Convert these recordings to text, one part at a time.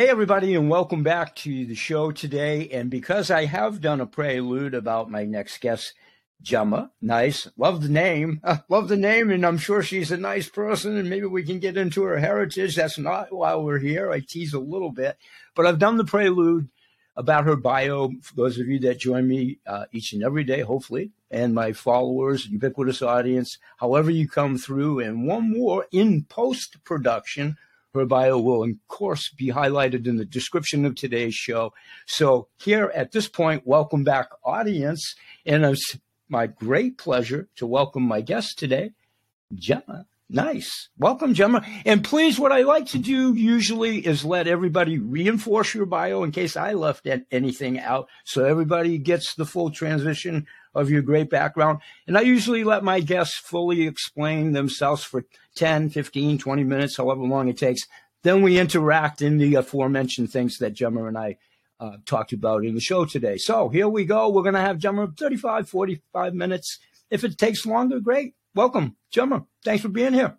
Hey, everybody, and welcome back to the show today. And because I have done a prelude about my next guest, Gemma, nice, love the name, love the name, and I'm sure she's a nice person, and maybe we can get into her heritage. That's not why we're here. I tease a little bit, but I've done the prelude about her bio. For those of you that join me uh, each and every day, hopefully, and my followers, ubiquitous audience, however you come through, and one more in post production her bio will, of course, be highlighted in the description of today's show. So, here at this point, welcome back, audience. And it's my great pleasure to welcome my guest today, Gemma. Nice. Welcome, Gemma. And please, what I like to do usually is let everybody reinforce your bio in case I left anything out. So everybody gets the full transition of your great background. And I usually let my guests fully explain themselves for 10, 15, 20 minutes, however long it takes. Then we interact in the aforementioned things that Gemma and I uh, talked about in the show today. So here we go. We're going to have Gemma 35, 45 minutes. If it takes longer, great. Welcome, Gemma. Thanks for being here.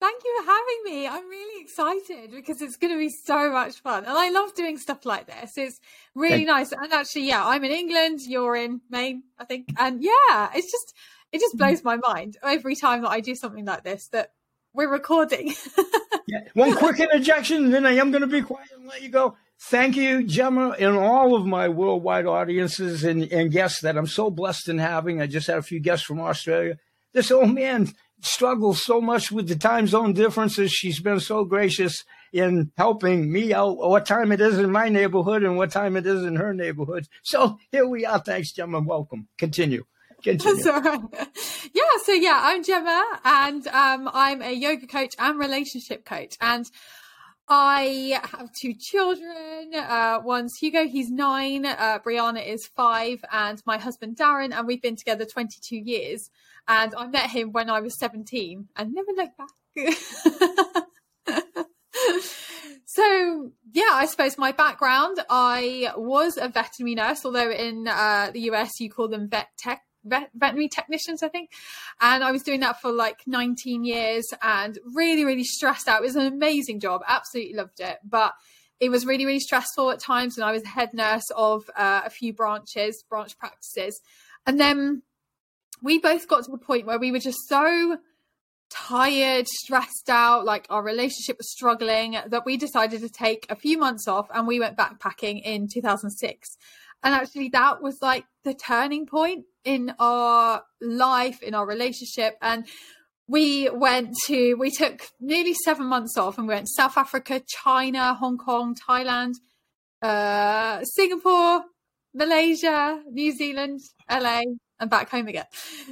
Thank you for having me. I'm really excited because it's going to be so much fun. And I love doing stuff like this. It's really Thank nice. And actually, yeah, I'm in England, you're in Maine, I think. And yeah, it's just, it just mm. blows my mind every time that I do something like this that we're recording. yeah. One quick interjection, and then I am going to be quiet and let you go. Thank you, Gemma, and all of my worldwide audiences and, and guests that I'm so blessed in having. I just had a few guests from Australia. This old man struggles so much with the time zone differences. She's been so gracious in helping me out what time it is in my neighborhood and what time it is in her neighborhood. So here we are. Thanks, Gemma. Welcome. Continue. Continue. Yeah, so yeah, I'm Gemma and um, I'm a yoga coach and relationship coach. And I have two children. Uh, one's Hugo, he's nine. Uh, Brianna is five, and my husband Darren, and we've been together 22 years. And I met him when I was 17 and never looked back. so, yeah, I suppose my background I was a veterinary nurse, although in uh, the US you call them vet tech. Vet- veterinary technicians, I think. And I was doing that for like 19 years and really, really stressed out. It was an amazing job. Absolutely loved it. But it was really, really stressful at times. And I was head nurse of uh, a few branches, branch practices. And then we both got to the point where we were just so tired, stressed out, like our relationship was struggling, that we decided to take a few months off and we went backpacking in 2006. And actually, that was like the turning point in our life, in our relationship. And we went to, we took nearly seven months off and we went to South Africa, China, Hong Kong, Thailand, uh, Singapore, Malaysia, New Zealand, LA, and back home again.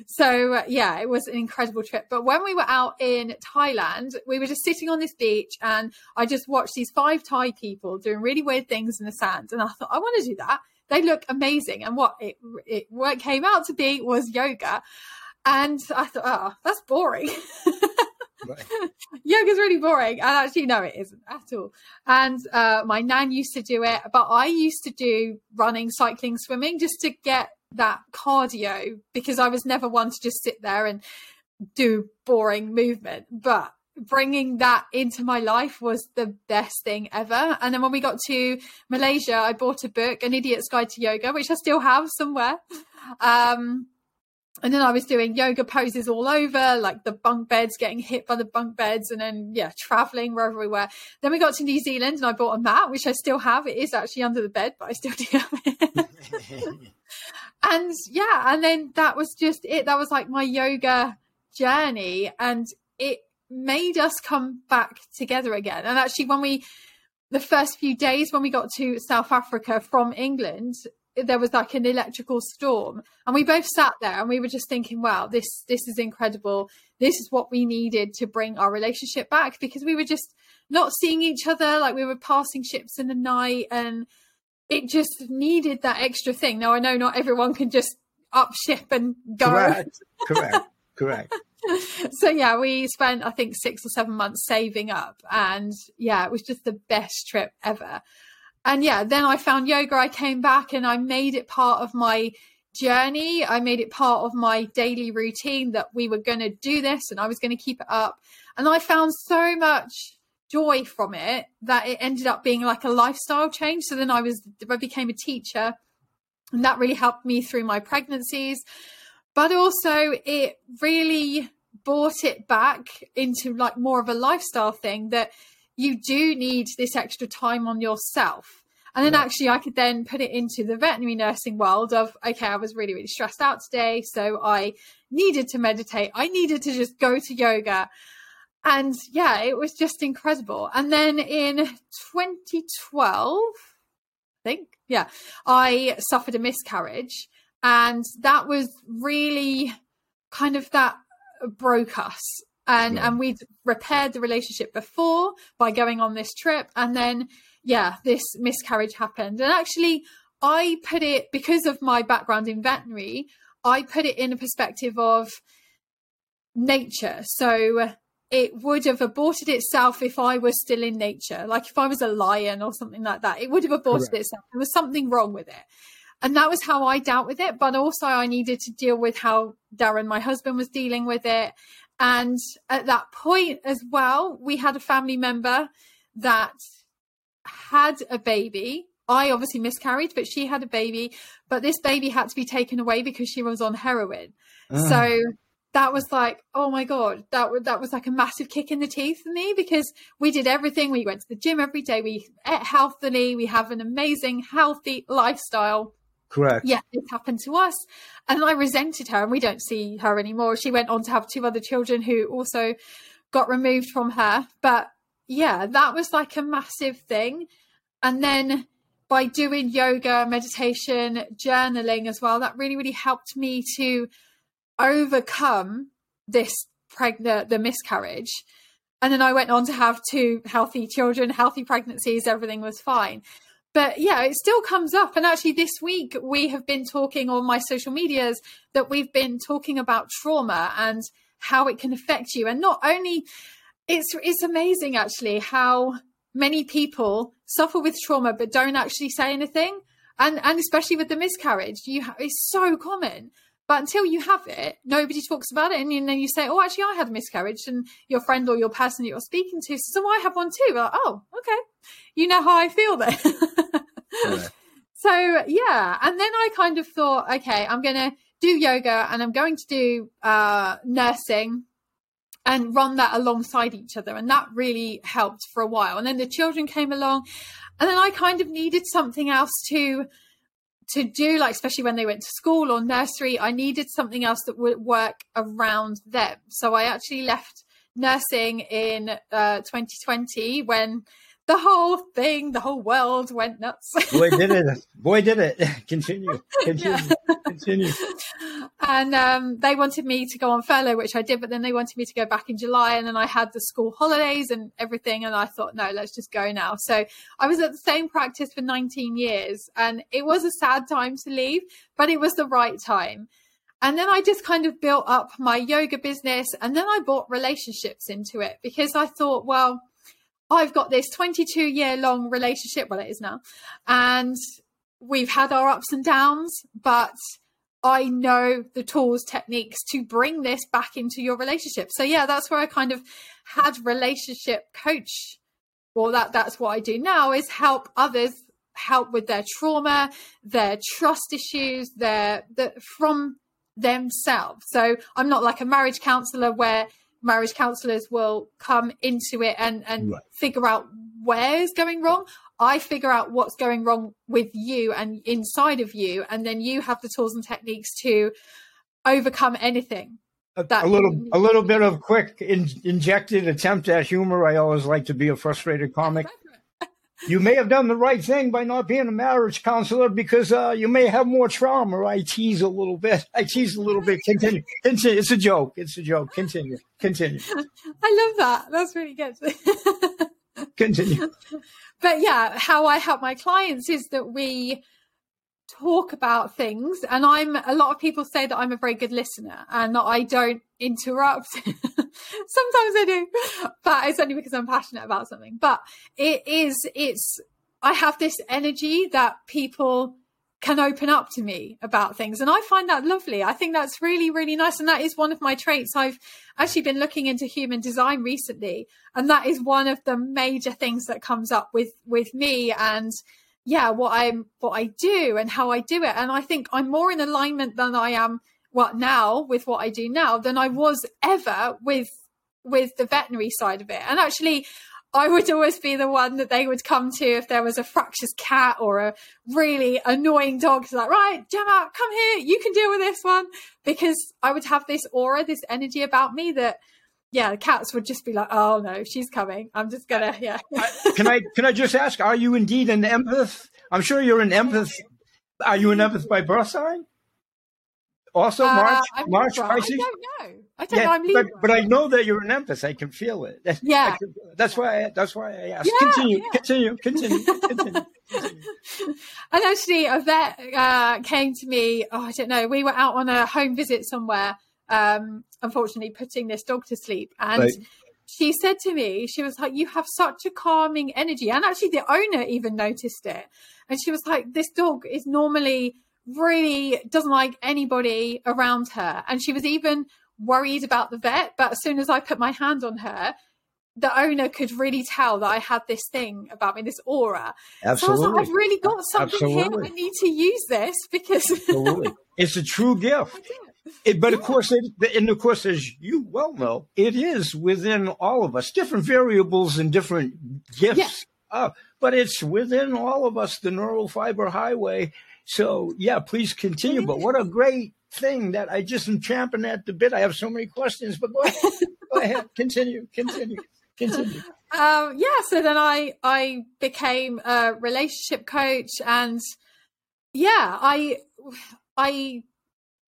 So uh, yeah, it was an incredible trip. But when we were out in Thailand, we were just sitting on this beach and I just watched these five Thai people doing really weird things in the sand. And I thought, I want to do that. They look amazing. And what it, it what came out to be was yoga. And I thought, oh, that's boring. Right. Yoga's really boring. And actually, no, it isn't at all. And uh, my nan used to do it, but I used to do running, cycling, swimming just to get that cardio because I was never one to just sit there and do boring movement. But bringing that into my life was the best thing ever. And then when we got to Malaysia, I bought a book, An Idiot's Guide to Yoga, which I still have somewhere. Um, and then I was doing yoga poses all over, like the bunk beds, getting hit by the bunk beds, and then yeah, traveling wherever we were. Then we got to New Zealand, and I bought a mat, which I still have. It is actually under the bed, but I still do have it. and yeah, and then that was just it. That was like my yoga journey, and it made us come back together again. And actually, when we the first few days when we got to South Africa from England, there was like an electrical storm, and we both sat there and we were just thinking, "Wow, this this is incredible. This is what we needed to bring our relationship back." Because we were just not seeing each other, like we were passing ships in the night, and it just needed that extra thing. Now I know not everyone can just up ship and go. Correct. Correct. Correct. so yeah, we spent I think six or seven months saving up, and yeah, it was just the best trip ever. And yeah, then I found yoga. I came back and I made it part of my journey. I made it part of my daily routine that we were going to do this and I was going to keep it up. And I found so much joy from it that it ended up being like a lifestyle change. So then I was, I became a teacher and that really helped me through my pregnancies. But also it really brought it back into like more of a lifestyle thing that you do need this extra time on yourself. And then actually, I could then put it into the veterinary nursing world of, okay, I was really, really stressed out today. So I needed to meditate. I needed to just go to yoga. And yeah, it was just incredible. And then in 2012, I think, yeah, I suffered a miscarriage. And that was really kind of that broke us and yeah. and we'd repaired the relationship before by going on this trip and then yeah this miscarriage happened and actually i put it because of my background in veterinary i put it in a perspective of nature so it would have aborted itself if I was still in nature. Like if I was a lion or something like that, it would have aborted Correct. itself. There was something wrong with it. And that was how I dealt with it. But also, I needed to deal with how Darren, my husband, was dealing with it. And at that point as well, we had a family member that had a baby. I obviously miscarried, but she had a baby. But this baby had to be taken away because she was on heroin. Uh. So that was like, oh my god, that that was like a massive kick in the teeth for me because we did everything. We went to the gym every day. We ate healthily. We have an amazing, healthy lifestyle. Correct. Yeah, it happened to us. And I resented her, and we don't see her anymore. She went on to have two other children who also got removed from her. But yeah, that was like a massive thing. And then by doing yoga, meditation, journaling as well, that really, really helped me to overcome this pregnant, the miscarriage. And then I went on to have two healthy children, healthy pregnancies, everything was fine but yeah, it still comes up. And actually, this week we have been talking on my social medias that we've been talking about trauma and how it can affect you. And not only it's it's amazing actually how many people suffer with trauma but don't actually say anything. And and especially with the miscarriage, you ha- it's so common. But until you have it, nobody talks about it. And then you say, oh, actually, I had a miscarriage. And your friend or your person that you're speaking to says, oh, I have one too. Like, oh, okay. You know how I feel then. yeah. So, yeah. And then I kind of thought, okay, I'm going to do yoga and I'm going to do uh, nursing and run that alongside each other. And that really helped for a while. And then the children came along. And then I kind of needed something else to to do like especially when they went to school or nursery i needed something else that would work around them. So i actually left nursing in uh, 2020 when the whole thing, the whole world went nuts. Boy, did it! Boy, did it! Continue, continue, yeah. continue. And um, they wanted me to go on furlough, which I did, but then they wanted me to go back in July, and then I had the school holidays and everything, and I thought, no, let's just go now. So I was at the same practice for 19 years, and it was a sad time to leave, but it was the right time. And then I just kind of built up my yoga business, and then I brought relationships into it because I thought, well I've got this 22 year long relationship. Well, it is now. And we've had our ups and downs, but I know the tools, techniques to bring this back into your relationship. So yeah, that's where I kind of had relationship coach. Well, that that's what I do now is help others help with their trauma, their trust issues, their the from themselves. So I'm not like a marriage counselor where marriage counselors will come into it and and right. figure out where is going wrong. I figure out what's going wrong with you and inside of you and then you have the tools and techniques to overcome anything a, a little a little bit of quick in, injected attempt at humor i always like to be a frustrated comic you may have done the right thing by not being a marriage counselor because uh, you may have more trauma. I tease a little bit. I tease a little bit. Continue. Continue. It's a joke. It's a joke. Continue. Continue. I love that. That's really good. Continue. But yeah, how I help my clients is that we talk about things and i'm a lot of people say that i'm a very good listener and that i don't interrupt sometimes i do but it's only because i'm passionate about something but it is it's i have this energy that people can open up to me about things. And I find that lovely. I think that's really, really nice. And that is one of my traits. I've actually been looking into human design recently. And that is one of the major things that comes up with, with me and yeah, what I'm, what I do and how I do it. And I think I'm more in alignment than I am what now with what I do now than I was ever with, with the veterinary side of it. And actually, I would always be the one that they would come to if there was a fractious cat or a really annoying dog. It's like, right, Gemma, come here. You can deal with this one. Because I would have this aura, this energy about me that, yeah, the cats would just be like, oh no, she's coming. I'm just gonna, yeah. can I can I just ask, are you indeed an empath? I'm sure you're an empath. Are you an empath by birth sign? Also, uh, March, March Pisces. I don't know. I don't yeah, know. I'm But, but I know that you're an empath. I can feel it. Yeah. That's why. I, that's why I asked. Yeah, continue, yeah. continue. Continue. Continue. continue. and actually, a vet uh, came to me. Oh, I don't know. We were out on a home visit somewhere. Um, unfortunately, putting this dog to sleep, and. Right. She said to me, she was like, You have such a calming energy. And actually, the owner even noticed it. And she was like, This dog is normally really doesn't like anybody around her. And she was even worried about the vet. But as soon as I put my hand on her, the owner could really tell that I had this thing about me, this aura. Absolutely. So like, I've really got something Absolutely. here. I need to use this because it's a true gift. It, but of course, it, and of course, as you well know, it is within all of us, different variables and different gifts. Yeah. Uh, but it's within all of us, the neural fiber highway. So yeah, please continue. But what a great thing that I just am champing at the bit. I have so many questions, but go ahead, go ahead, continue, continue, continue. Um, yeah, so then I I became a relationship coach, and yeah, I I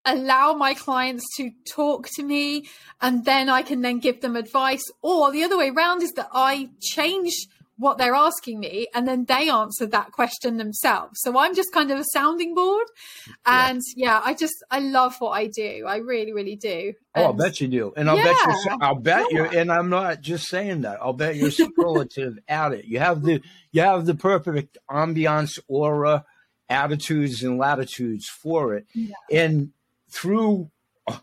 allow my clients to talk to me, and then I can then give them advice. Or the other way around is that I change what they're asking me and then they answer that question themselves. So i'm just kind of a sounding board. And yeah, yeah i just i love what i do. I really really do. And, oh i'll bet you do. And i'll yeah, bet you i'll bet yeah. you and i'm not just saying that. I'll bet you're superlative at it. You have the you have the perfect ambiance aura attitudes and latitudes for it. And through uh,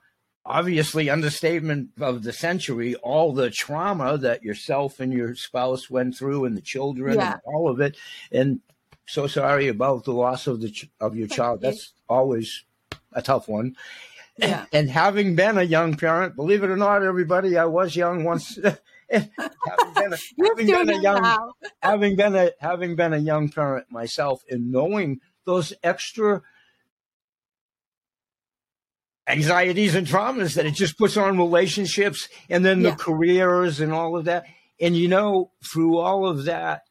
obviously understatement of the century all the trauma that yourself and your spouse went through and the children yeah. and all of it and so sorry about the loss of the of your Thank child you. that's always a tough one yeah. and having been a young parent believe it or not everybody i was young once having been, a, having been a young having been a having been a young parent myself and knowing those extra anxieties and traumas that it just puts on relationships and then the yeah. careers and all of that. And you know, through all of that,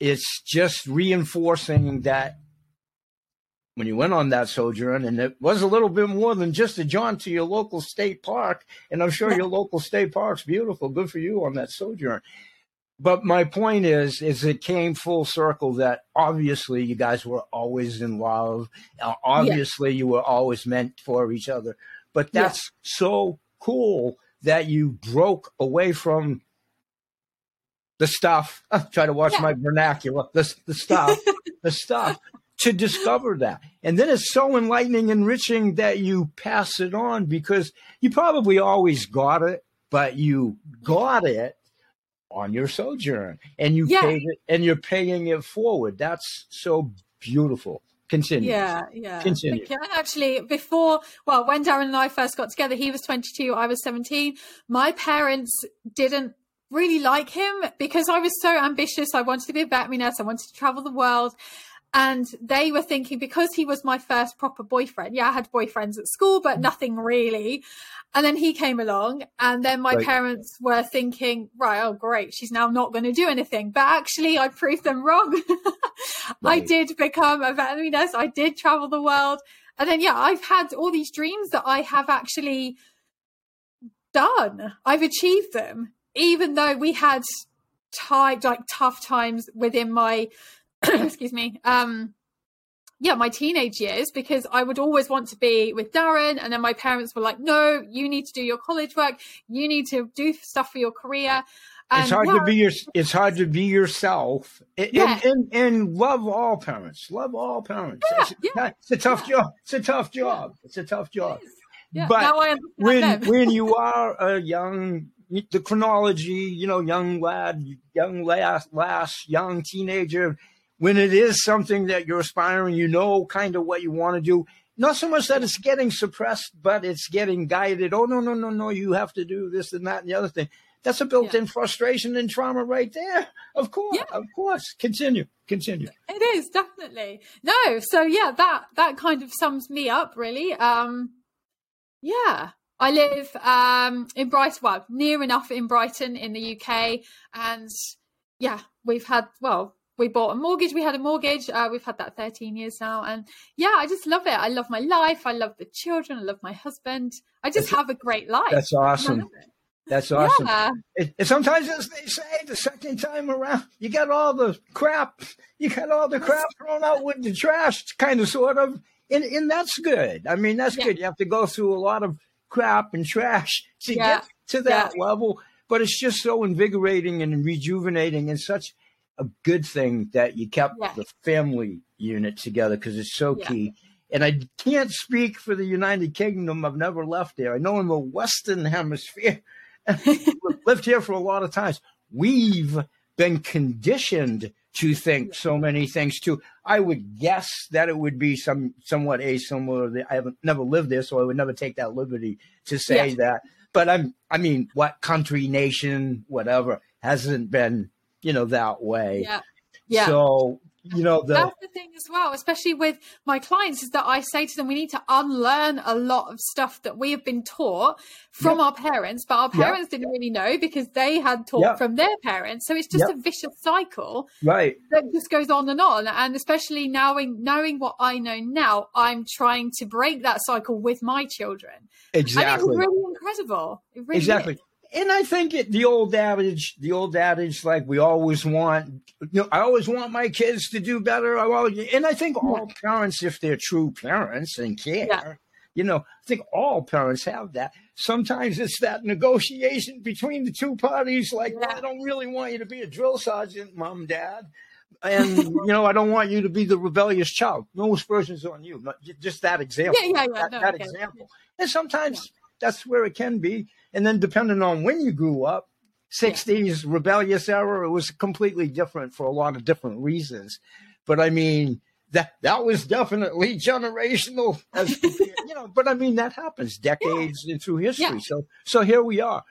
it's just reinforcing that when you went on that sojourn, and it was a little bit more than just a jaunt to your local state park. And I'm sure your local state park's beautiful. Good for you on that sojourn but my point is, is it came full circle that obviously you guys were always in love. Uh, obviously, yeah. you were always meant for each other. But that's yeah. so cool that you broke away from the stuff. I try to watch yeah. my vernacular. The, the stuff, the stuff to discover that. And then it's so enlightening, enriching that you pass it on because you probably always got it, but you got it on your sojourn and you yeah. paid it and you're paying it forward. That's so beautiful. Continue. Yeah, yeah. Continue. Actually, before, well, when Darren and I first got together, he was 22, I was 17. My parents didn't really like him because I was so ambitious. I wanted to be a veterinary nurse. I wanted to travel the world. And they were thinking because he was my first proper boyfriend. Yeah, I had boyfriends at school, but mm. nothing really. And then he came along, and then my right. parents were thinking, right, oh, great, she's now not going to do anything. But actually, I proved them wrong. right. I did become a veterinary nurse, I did travel the world. And then, yeah, I've had all these dreams that I have actually done. I've achieved them, even though we had tight, like tough times within my, excuse me, um, yeah, my teenage years because I would always want to be with Darren. And then my parents were like, no, you need to do your college work. You need to do stuff for your career. it's hard yeah, to be your. It's hard to be yourself. And, yeah. and, and, love all parents. Love all parents. Yeah, it's, yeah. it's a tough job. It's a tough job. It's a tough job. But when when you are a young, the chronology, you know, young lad, young lass, lass, young teenager, when it is something that you're aspiring, you know, kind of what you want to do. Not so much that it's getting suppressed, but it's getting guided. Oh no, no, no, no! You have to do this and that and the other thing. That's a built-in yeah. frustration and trauma right there. Of course, yeah. of course. Continue, continue. It is definitely no. So yeah, that that kind of sums me up really. Um, yeah, I live um in Brighton, well, near enough in Brighton in the UK, and yeah, we've had well. We bought a mortgage. We had a mortgage. Uh, we've had that 13 years now. And yeah, I just love it. I love my life. I love the children. I love my husband. I just that's, have a great life. That's awesome. That's awesome. Yeah. It, sometimes, as they say, the second time around, you got all the crap, you got all the crap thrown out with the trash, kind of, sort of, and and that's good. I mean, that's yeah. good. You have to go through a lot of crap and trash to yeah. get to that level, but it's just so invigorating and rejuvenating, and such a good thing that you kept the family unit together because it's so key. And I can't speak for the United Kingdom. I've never left there. I know in the Western Hemisphere lived here for a lot of times. We've been conditioned to think so many things too. I would guess that it would be some somewhat asimilar. I haven't never lived there, so I would never take that liberty to say yes. that. But I'm, I mean, what country, nation, whatever hasn't been, you know, that way. Yeah. Yeah. So you know the, that's the thing as well especially with my clients is that i say to them we need to unlearn a lot of stuff that we have been taught from yep. our parents but our parents yep. didn't really know because they had taught yep. from their parents so it's just a vicious cycle right that just goes on and on and especially knowing knowing what i know now i'm trying to break that cycle with my children exactly and it's really incredible it really exactly is and I think it, the old adage, the old adage, like we always want, you know, I always want my kids to do better. I always, and I think all parents, if they're true parents and care, yeah. you know, I think all parents have that. Sometimes it's that negotiation between the two parties, like, yeah. I don't really want you to be a drill sergeant, mom, dad. And you know, I don't want you to be the rebellious child. No aspersions on you, just that example. Yeah, yeah, yeah. That, no, that okay. example. And sometimes that's where it can be. And then depending on when you grew up, 60s rebellious era, it was completely different for a lot of different reasons. But I mean, that that was definitely generational as you know, but I mean that happens decades yeah. through history. Yeah. So so here we are.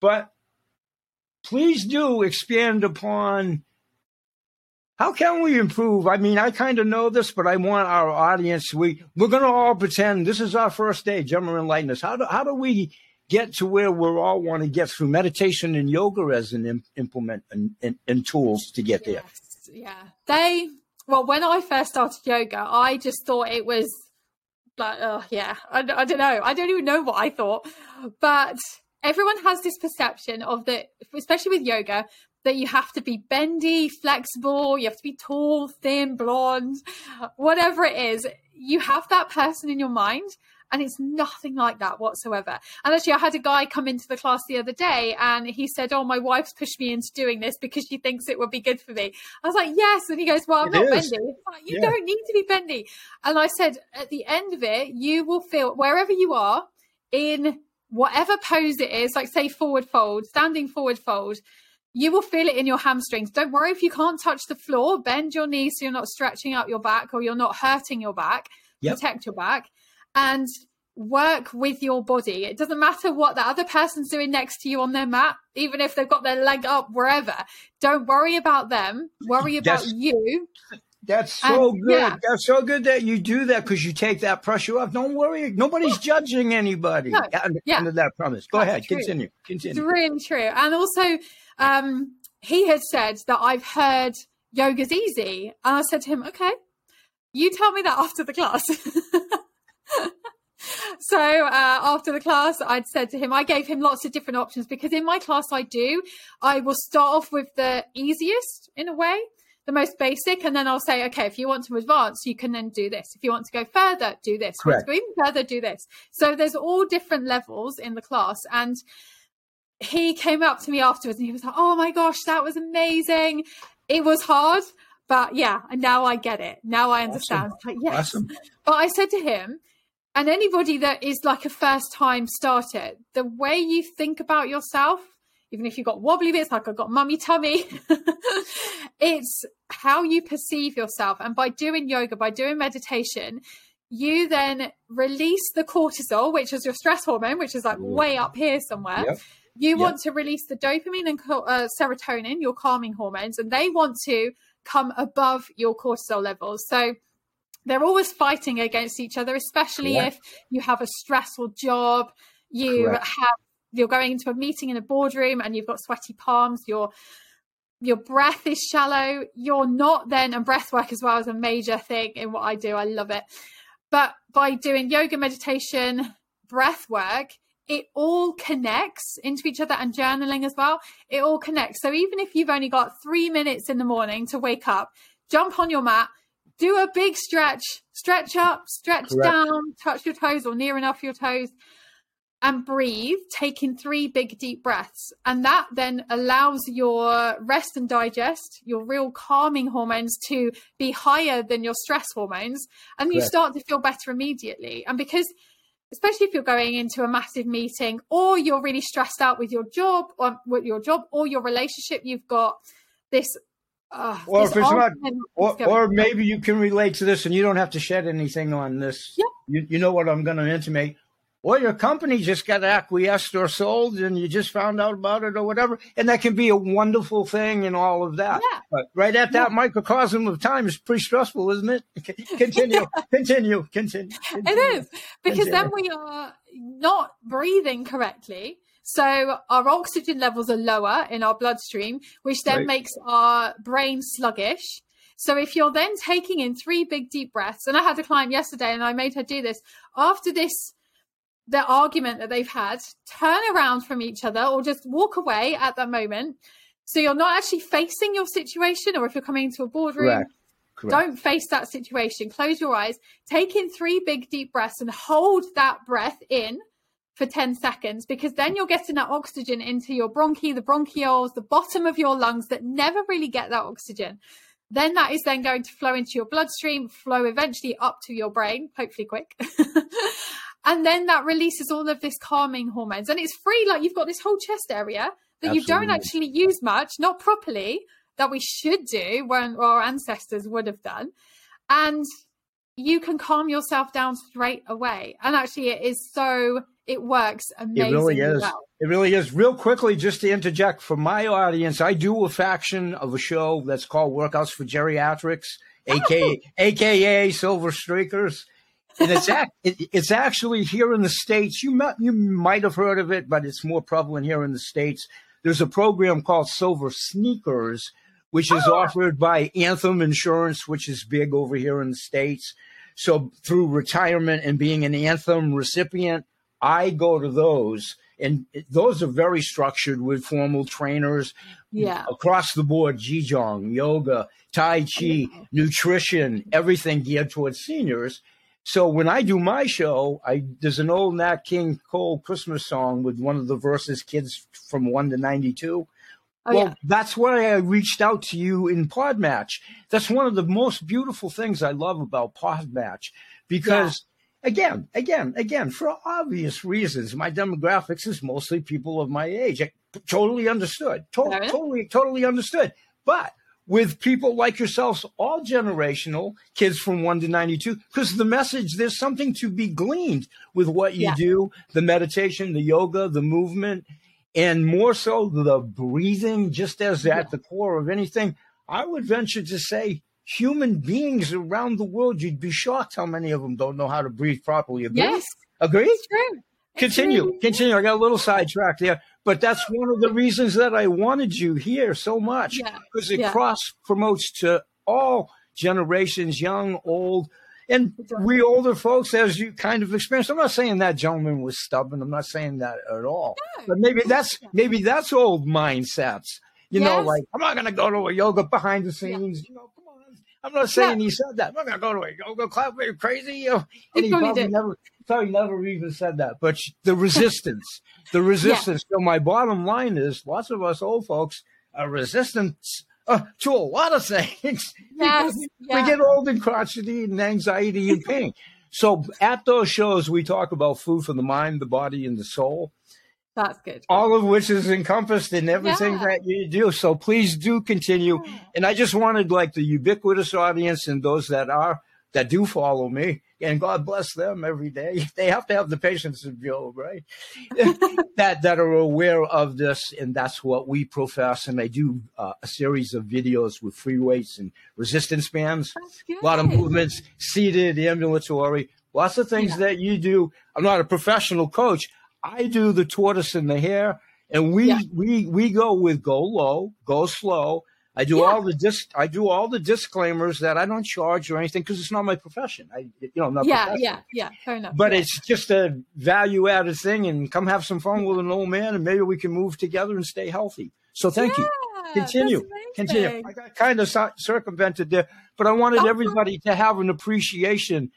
But please do expand upon how can we improve? I mean, I kind of know this, but I want our audience. We we're going to all pretend this is our first day. Gemma enlighten us. How do how do we get to where we all want to get through meditation and yoga as an implement and, and, and, tools to get there? Yeah, they. Well, when I first started yoga, I just thought it was like, oh yeah, I, I don't know. I don't even know what I thought, but everyone has this perception of the, especially with yoga, that you have to be bendy, flexible, you have to be tall, thin, blonde, whatever it is. You have that person in your mind. And it's nothing like that whatsoever. And actually, I had a guy come into the class the other day and he said, Oh, my wife's pushed me into doing this because she thinks it would be good for me. I was like, Yes. And he goes, Well, I'm it not is. bendy. Like, you yeah. don't need to be bendy. And I said, At the end of it, you will feel wherever you are in whatever pose it is, like say forward fold, standing forward fold, you will feel it in your hamstrings. Don't worry if you can't touch the floor. Bend your knees so you're not stretching out your back or you're not hurting your back. Yep. Protect your back and work with your body. It doesn't matter what the other person's doing next to you on their mat, even if they've got their leg up wherever. Don't worry about them. Worry about that's, you. That's so and, good. Yeah. That's so good that you do that because you take that pressure off. Don't worry. Nobody's judging anybody no, under, yeah. under that promise. Go that's ahead. True. Continue. Continue. It's really true. And also, um, he had said that I've heard yoga's easy. And I said to him, okay, you tell me that after the class. so uh, after the class, I'd said to him, I gave him lots of different options because in my class, I do. I will start off with the easiest in a way, the most basic, and then I'll say, okay, if you want to advance, you can then do this. If you want to go further, do this. Correct. If you want to go even further, do this. So there's all different levels in the class, and he came up to me afterwards and he was like, "Oh my gosh, that was amazing. It was hard, but yeah, and now I get it. Now I understand." Awesome. Like, yes. Awesome. But I said to him, and anybody that is like a first time starter, the way you think about yourself, even if you've got wobbly bits, like I've got mummy tummy, it's how you perceive yourself. And by doing yoga, by doing meditation, you then release the cortisol, which is your stress hormone, which is like way up here somewhere. Yep. You Yep. want to release the dopamine and uh, serotonin, your calming hormones, and they want to come above your cortisol levels. So they're always fighting against each other, especially Correct. if you have a stressful job, you Correct. have you're going into a meeting in a boardroom and you've got sweaty palms, your your breath is shallow, you're not then and breath work as well is a major thing in what I do. I love it. But by doing yoga meditation, breath work, it all connects into each other and journaling as well. It all connects. So even if you've only got three minutes in the morning to wake up, jump on your mat, do a big stretch, stretch up, stretch Correct. down, touch your toes or near enough your toes, and breathe, taking three big deep breaths. And that then allows your rest and digest, your real calming hormones to be higher than your stress hormones. And you start to feel better immediately. And because especially if you're going into a massive meeting or you're really stressed out with your job or with your job or your relationship, you've got this. Uh, Or if it's not- Or, or maybe you can relate to this and you don't have to shed anything on this. Yeah. You, you know what I'm going to intimate. Or your company just got acquiesced or sold and you just found out about it or whatever. And that can be a wonderful thing and all of that. Yeah. But right at that microcosm of time is pretty stressful, isn't it? Continue, continue, continue. It is because then we are not breathing correctly. So our oxygen levels are lower in our bloodstream, which then Right. makes our brain sluggish. So if you're then taking in three big deep breaths, and I had a client yesterday and I made her do this after this the argument that they've had, turn around from each other or just walk away at that moment. So you're not actually facing your situation, or if you're coming into a boardroom, Correct. Correct. don't face that situation. Close your eyes, take in three big deep breaths and hold that breath in for 10 seconds because then you're getting that oxygen into your bronchi, the bronchioles, the bottom of your lungs that never really get that oxygen. Then that is then going to flow into your bloodstream, flow eventually up to your brain, hopefully quick. and then that releases all of this calming hormones. And it's free, like you've got this whole chest area that you don't actually use much, not properly, that we should do when our ancestors would have done. And you can calm yourself down straight away. And actually, it is so, it works It really is. well. It really is. Real quickly, just to interject for my audience, I do a faction of a show that's called Workouts for Geriatrics, oh. aka aka Silver Streakers. And it's it, it's actually here in the states. You might you might have heard of it, but it's more prevalent here in the states. There's a program called Silver Sneakers, which is Oh. offered by Anthem Insurance, which is big over here in the states. So through retirement and being an Anthem recipient, I go to those, and those are very structured with formal trainers Yeah. across the board: Qigong, yoga, Tai Chi, nutrition, everything geared towards seniors. So when I do my show, I there's an old Nat King Cole Christmas song with one of the verses, "Kids from one to 92." Oh, well, yeah. that's why I reached out to you in Podmatch. That's one of the most beautiful things I love about Podmatch because, again, again, again, for obvious reasons, my demographics is mostly people of my age. I totally understood. To- enough. totally, totally understood. But with people like yourselves, all generational, kids from 1 to 92, because the message, there's something to be gleaned with what you Yeah. do the meditation, the yoga, the movement, and more so the breathing, just as Yeah. at the core of anything. I would venture to say human beings around the world, you'd be shocked how many of them don't know how to breathe properly. Agree? Yes, Agree? it's true. It's Continue, really- continue. I got a little sidetracked there, but that's one of the reasons that I wanted you here so much Yeah. because it Yeah. cross promotes to all generations, young, old, and we older folks, as you kind of experienced. I'm not saying that gentleman was stubborn. I'm not saying that at all. No. But maybe that's maybe that's old mindsets. You know, like I'm not going to go to a yoga behind the scenes. You know. I'm not saying he said that. I'm not going to go to a yoga. Are you crazy? You know, and He he probably probably did. never Sorry, never even said that. But the resistance, the resistance. Yeah. So my bottom line is, lots of us old folks are resistant uh, to a lot of things. Yes, yeah. We get old and crotchety and anxiety and pain. so at those shows, we talk about food for the mind, the body, and the soul. That's good. All of which is encompassed in everything yeah. that you do. So please do continue. Yeah. And I just wanted like the ubiquitous audience and those that are that do follow me, and God bless them every day. They have to have the patience of Job, right? that that are aware of this, and that's what we profess. And I do uh, a series of videos with free weights and resistance bands, a lot of movements, seated, ambulatory, lots of things yeah. that you do. I'm not a professional coach. I do the tortoise and the hare, and we yeah. we we go with go low, go slow. I do yeah. all the dis I do all the disclaimers that I don't charge or anything because it's not my profession. I you know not yeah yeah yeah fair enough. But yeah. it's just a value added thing, and come have some fun with an old man, and maybe we can move together and stay healthy. So thank you. Continue, continue. I got kind of circumvented there, but I wanted oh, everybody to have an appreciation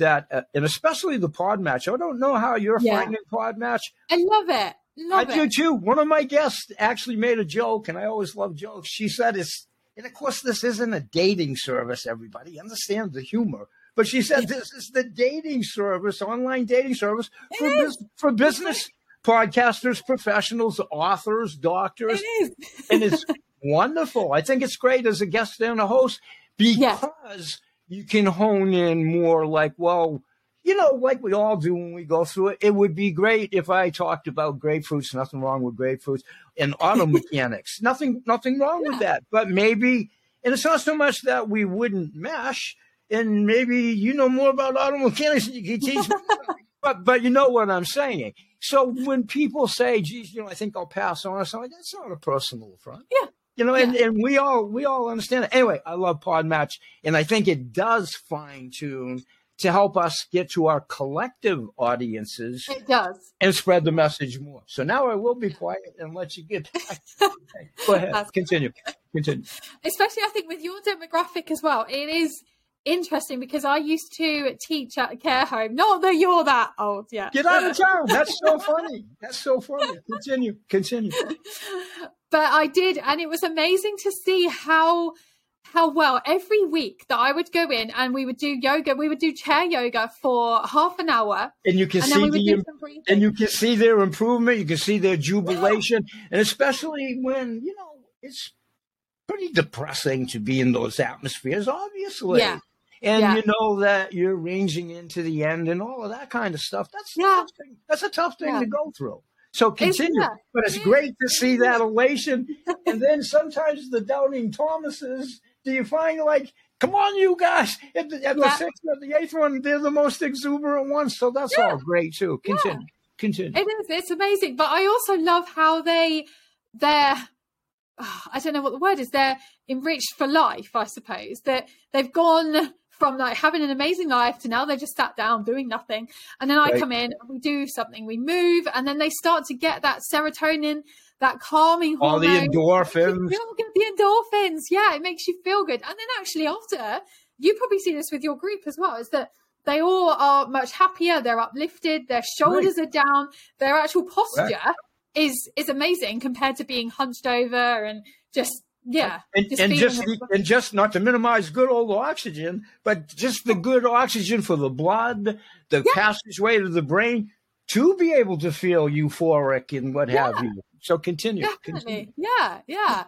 that, uh, and especially the pod match. I don't know how you're yeah. finding pod match. I love it. Love I it. do too. One of my guests actually made a joke, and I always love jokes. She said it's, and of course, this isn't a dating service. Everybody understands the humor, but she said this is the dating service, online dating service for, bus- for business podcasters, professionals, authors, doctors, it and it's wonderful. I think it's great as a guest and a host because you can hone in more like, well, you know, like we all do when we go through it, it would be great if I talked about grapefruits, nothing wrong with grapefruits, and auto mechanics. nothing nothing wrong yeah. with that. But maybe and it's not so much that we wouldn't mesh, and maybe you know more about auto mechanics than you can teach me. but but you know what I'm saying. So when people say, geez, you know, I think I'll pass on, I'm like, that's not a personal affront. Yeah. You know, and, yeah. and we all we all understand it. Anyway, I love Pod Match, and I think it does fine tune to help us get to our collective audiences. It does. And spread the message more. So now I will be quiet and let you get back. Go ahead. That's Continue. Continue. Especially, I think, with your demographic as well. It is interesting because I used to teach at a care home. Not that you're that old yet. Get out of town. That's so funny. That's so funny. Continue. Continue. But I did, and it was amazing to see how how well every week that I would go in and we would do yoga, we would do chair yoga for half an hour, and you can see the and you can see their improvement, you can see their jubilation, yeah. and especially when you know it's pretty depressing to be in those atmospheres, obviously. Yeah. And yeah. you know that you're ranging into the end and all of that kind of stuff. That's yeah. That's a tough thing to go through. So continue. It's, but it's great to see that elation. and then sometimes the doubting Thomases do you find like, come on, you guys, at the, at yeah. the sixth or the eighth one, they're the most exuberant ones. So that's yeah. all great too. Continue. Yeah. Continue. It is. It's amazing. But I also love how they, they're, oh, I don't know what the word is. They're enriched for life, I suppose. That they've gone from like having an amazing life to now they just sat down doing nothing. And then I right. come in and we do something, we move, and then they start to get that serotonin that calming hormone. All the endorphins. The endorphins. Yeah, it makes you feel good. And then actually after, you probably see this with your group as well, is that they all are much happier, they're uplifted, their shoulders right. are down, their actual posture right. is is amazing compared to being hunched over and just yeah, and just, and just, and just not to minimize good old oxygen, but just the good oxygen for the blood, the yeah. passageway to the brain to be able to feel euphoric and what yeah. have you. So continue. Continue. Yeah, yeah.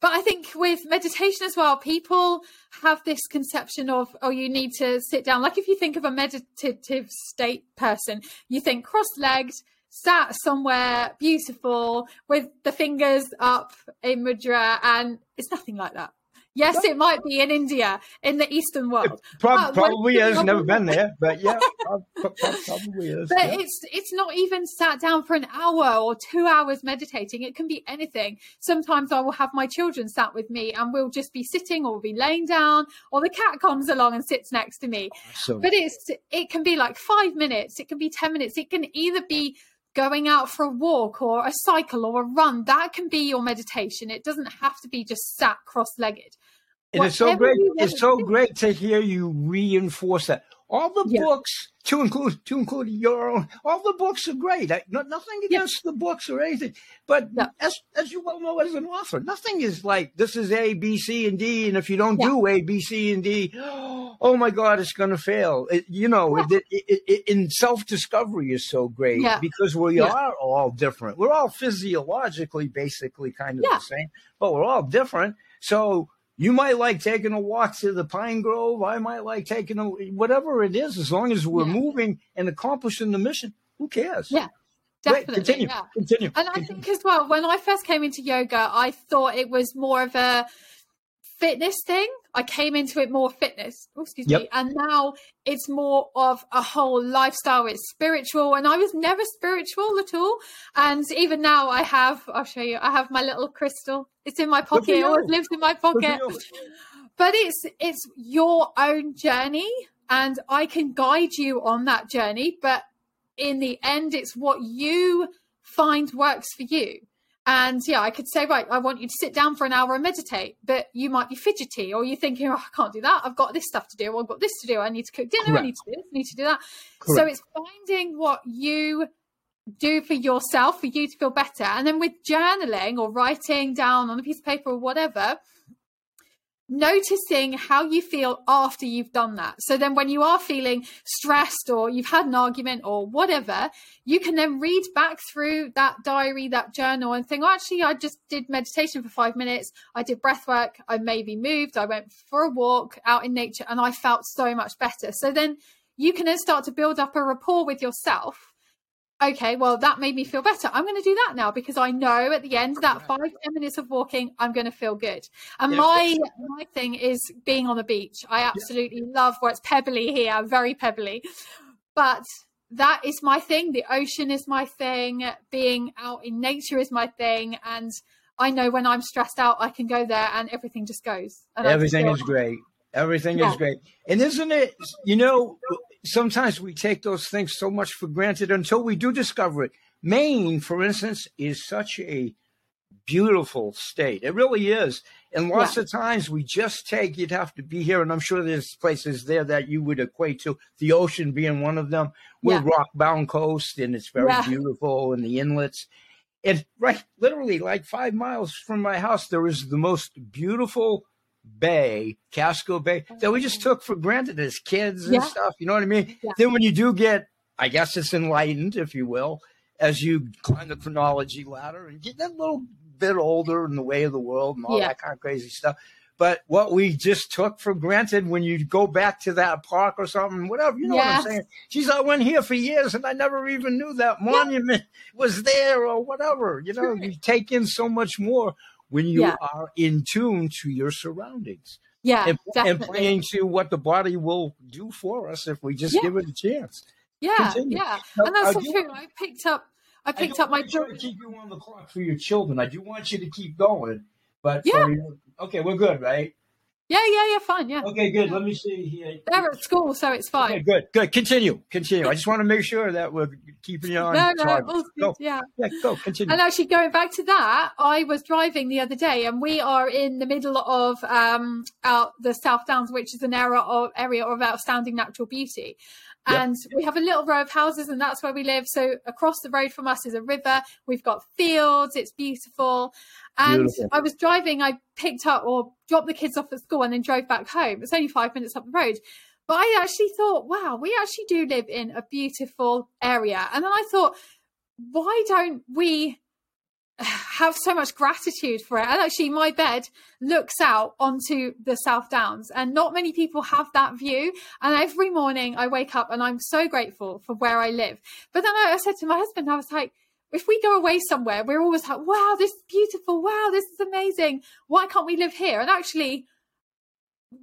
But I think with meditation as well, people have this conception of, oh, you need to sit down. Like if you think of a meditative state person, you think cross legged, sat somewhere beautiful with the fingers up in mudra, and it's nothing like that. Yes, it might be in India, in the Eastern world. Pro- probably is. Never been there, but yeah, probably is. But yeah. it's it's not even sat down for an hour or two hours meditating. It can be anything. Sometimes I will have my children sat with me, and we'll just be sitting or we'll be laying down, or the cat comes along and sits next to me. Awesome. But it's it can be like five minutes. It can be ten minutes. It can either be going out for a walk or a cycle or a run that can be your meditation it doesn't have to be just sat cross-legged And it's so great. It's so great to hear you reinforce that. All the yeah. books, to include to include your own, all the books are great. I, no, nothing against yeah. the books or anything, but yeah. as as you well know as an author, nothing is like this is A, B, C, and D, and if you don't do A, B, C, and D, oh my God, it's going to fail. It, you know, it, it, in self discovery is so great because we are all different. We're all physiologically basically kind of the same, but we're all different. So you might like taking a walk to the pine grove. I might like taking a whatever it is, as long as we're yeah. moving and accomplishing the mission. Who cares? Yeah. Definitely, Wait, continue, yeah. continue. And continue. I think as well, when I first came into yoga, I thought it was more of a fitness thing. I came into it more fitness, oh, excuse yep. me, and now it's more of a whole lifestyle. It's spiritual, and I was never spiritual at all. And even now, I have. I'll show you. I have my little crystal. It's in my pocket. It always lives in my pocket. But it's it's your own journey, and I can guide you on that journey. But in the end, it's what you find works for you. And yeah, I could say, right, I want you to sit down for an hour and meditate, but you might be fidgety or you're thinking, oh, I can't do that. I've got this stuff to do. I've got this to do. I need to cook dinner. Correct. I need to do this. I need to do that. Correct. So it's finding what you do for yourself, for you to feel better. And then with journaling or writing down on a piece of paper or whatever, noticing how you feel after you've done that. So then when you are feeling stressed or you've had an argument or whatever, you can then read back through that diary, that journal and think, oh, actually, I just did meditation for five minutes. I did breath work. I maybe moved. I went for a walk out in nature and I felt so much better. So then you can then start to build up a rapport with yourself okay, well, that made me feel better. I'm going to do that now because I know at the end that five, ten minutes of walking, I'm going to feel good. And yeah, my my thing is being on the beach. I absolutely yeah. love where it's pebbly here, very pebbly. But that is my thing. The ocean is my thing. Being out in nature is my thing. And I know when I'm stressed out, I can go there and everything just goes. everything is great. Everything yeah. is great. And isn't it, you know, sometimes we take those things so much for granted until we do discover it. Maine, for instance, is such a beautiful state. It really is. And lots yeah. of times we just take, you'd have to be here. And I'm sure there's places there that you would equate to the ocean being one of them. We're yeah. rock bound coast and it's very yeah. beautiful and the inlets. And right, literally like five miles from my house, there is the most beautiful bay, Casco Bay, that we just took for granted as kids and yeah. stuff. You know what I mean? Yeah. Then when you do get, I guess it's enlightened, if you will, as you climb the chronology ladder and get that little bit older in the way of the world and all yeah. that kind of crazy stuff. But what we just took for granted when you go back to that park or something, whatever, you know yes. what I'm saying? Geez, I went here for years and I never even knew that monument was there or whatever. You know, you take in so much more when you yeah. are in tune to your surroundings. Yeah, and, and, playing to what the body will do for us if we just yeah. give it a chance. Yeah, Continue. yeah, now, and that's so true. I picked up, I picked I up my. Try to keep you on the clock for your children. I do want you to keep going, but yeah. Your, okay, we're good, right? Yeah, yeah, yeah, fine, yeah. Okay, good. Let me see here. They're at school, so it's fine. Okay, good, good. Continue, continue. I just want to make sure that we're keeping you on. No, no, go. yeah. Yeah, go, continue. And actually, going back to that, I was driving the other day, and we are in the middle of um, out the South Downs, which is an area of area of outstanding natural beauty. And yep. we have a little row of houses, and that's where we live. So across the road from us is a river. We've got fields. It's beautiful. And beautiful. I was driving. I picked up or dropped the kids off at school, and then drove back home. It's only five minutes up the road. But I actually thought, wow, we actually do live in a beautiful area. And then I thought, why don't we have so much gratitude for it. And actually, my bed looks out onto the South Downs, and not many people have that view. And every morning I wake up and I'm so grateful for where I live. But then I, said to my husband, I was like, if we go away somewhere, we're always like, wow, this is beautiful. Wow, this is amazing. Why can't we live here? And actually,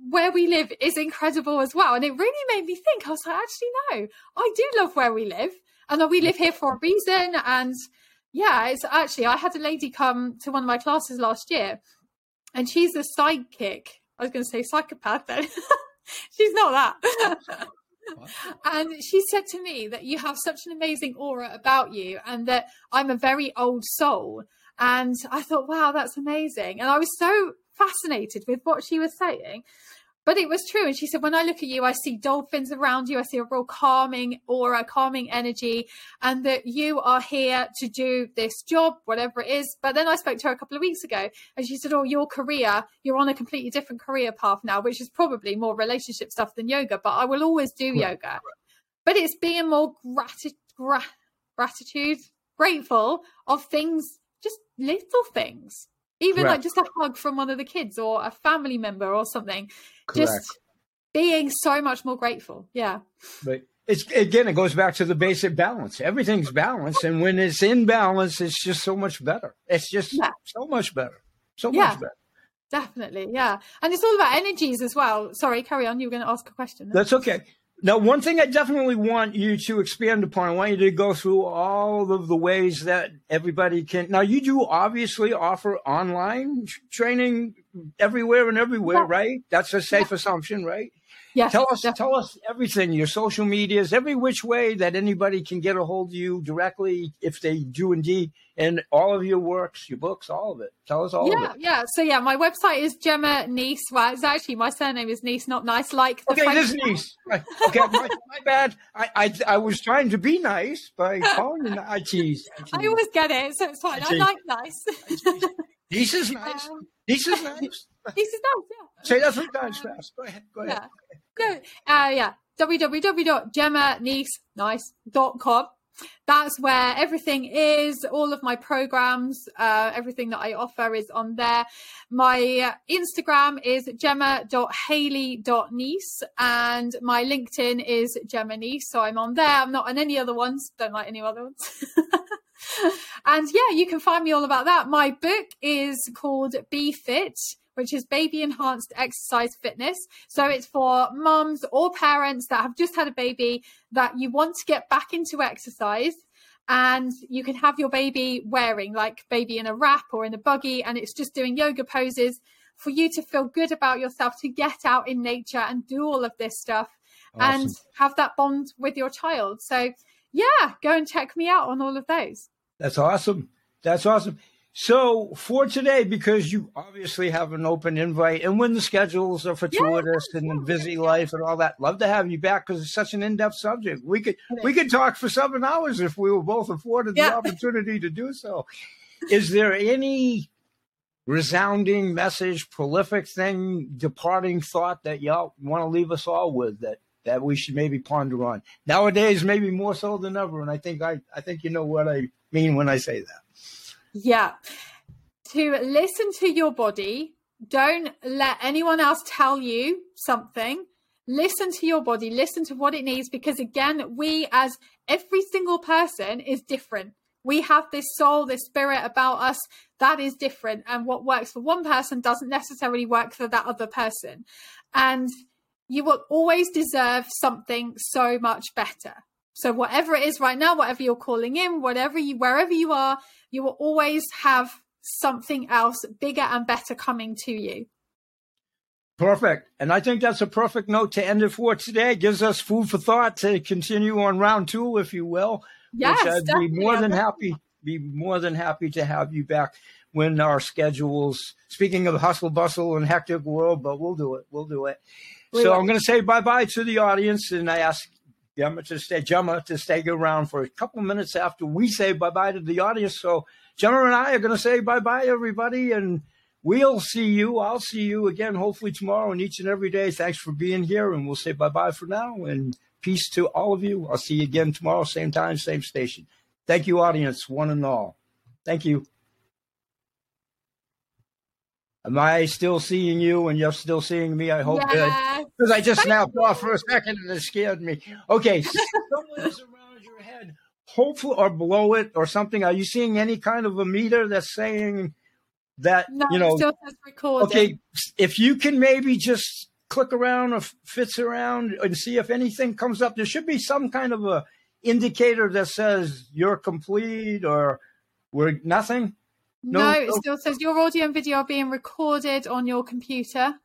where we live is incredible as well. And it really made me think, I was like, actually, no, I do love where we live. And that we live here for a reason. And yeah, it's actually I had a lady come to one of my classes last year, and she's a psychic. I was going to say psychopath then. she's not that. and she said to me that you have such an amazing aura about you, and that I'm a very old soul. And I thought, wow, that's amazing. And I was so fascinated with what she was saying. But it was true. And she said, when I look at you, I see dolphins around you. I see a real calming aura, calming energy, and that you are here to do this job, whatever it is. But then I spoke to her a couple of weeks ago and she said, Oh, your career, you're on a completely different career path now, which is probably more relationship stuff than yoga, but I will always do yoga. But it's being more grati- gra- gratitude, grateful of things, just little things even Correct. like just a hug from one of the kids or a family member or something. Correct. just being so much more grateful. Yeah. But it's again it goes back to the basic balance. Everything's balanced and when it's in balance it's just so much better. It's just yeah. so much better. So yeah. much better. Definitely yeah. And it's all about energies as well. Sorry carry on. You were going to ask a question. That's okay now, one thing I definitely want you to expand upon, I want you to go through all of the ways that everybody can. Now, you do obviously offer online training everywhere and everywhere, yeah. right? That's a safe yeah. assumption, right? Yes, tell us, definitely. tell us everything. Your social medias, every which way that anybody can get a hold of you directly, if they do indeed, and all of your works, your books, all of it. Tell us all yeah, of it. Yeah, So yeah, my website is Gemma Nice. Well, it's actually my surname is Nice, not nice. Like okay, French this Nice. Right. Okay, my, my, bad. I, I I was trying to be nice by calling you. I tease. I always get it, so it's fine. I, I like nice. Nice is nice. Um, nice is nice. Nice is nice. Yeah. Say that three times fast. Go ahead. Go ahead. Yeah. Go. Uh, yeah. www.gemmanice.com. That's where everything is. All of my programs, uh, everything that I offer is on there. My Instagram is gemma.haley.nice and my LinkedIn is Gemma Nice. So I'm on there. I'm not on any other ones. Don't like any other ones. and yeah, you can find me all about that. My book is called Be Fit which is baby enhanced exercise fitness. So it's for mums or parents that have just had a baby that you want to get back into exercise and you can have your baby wearing like baby in a wrap or in a buggy and it's just doing yoga poses for you to feel good about yourself to get out in nature and do all of this stuff awesome. and have that bond with your child. So yeah, go and check me out on all of those. That's awesome. That's awesome. So for today, because you obviously have an open invite, and when the schedules are fortuitous yeah, and busy life and all that, love to have you back because it's such an in-depth subject. We could we could talk for seven hours if we were both afforded yeah. the opportunity to do so. Is there any resounding message, prolific thing, departing thought that y'all want to leave us all with that that we should maybe ponder on nowadays, maybe more so than ever? And I think I I think you know what I mean when I say that. Yeah. To listen to your body. Don't let anyone else tell you something. Listen to your body, listen to what it needs, because again, we as every single person is different. We have this soul, this spirit about us that is different. And what works for one person doesn't necessarily work for that other person. And you will always deserve something so much better. So whatever it is right now, whatever you're calling in, whatever you, wherever you are, you will always have something else bigger and better coming to you. Perfect. And I think that's a perfect note to end it for today. It gives us food for thought to continue on round two, if you will. Yes, I'd definitely. be more than happy, be more than happy to have you back when our schedules, speaking of hustle, bustle, and hectic world, but we'll do it. We'll do it. We so will. I'm going to say bye bye to the audience, and I ask Gemma to stay Gemma to stay around for a couple minutes after we say bye bye to the audience. So Gemma and I are going to say bye bye everybody, and we'll see you. I'll see you again hopefully tomorrow and each and every day. Thanks for being here, and we'll say bye bye for now. And peace to all of you. I'll see you again tomorrow, same time, same station. Thank you, audience, one and all. Thank you. Am I still seeing you and you're still seeing me? I hope yes. Because I just snapped off for a second and it scared me. Okay, someone is around your head, hopefully, or below it or something. Are you seeing any kind of a meter that's saying that, no, you know? Still says recording. Okay, if you can maybe just click around or fits around and see if anything comes up, there should be some kind of a indicator that says you're complete or we're nothing. No, no, it oh. still says your audio and video are being recorded on your computer.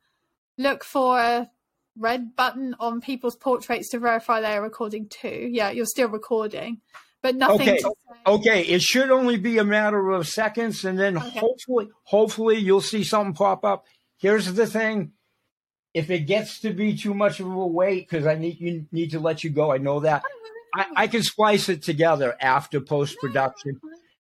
Look for a red button on people's portraits to verify they are recording too. Yeah, you're still recording, but nothing. Okay, okay. It should only be a matter of seconds, and then okay. hopefully, hopefully, you'll see something pop up. here's the thing. If it gets to be too much of a wait, because I need you need to let you go, I know that. Oh, I, I can splice it together after post production.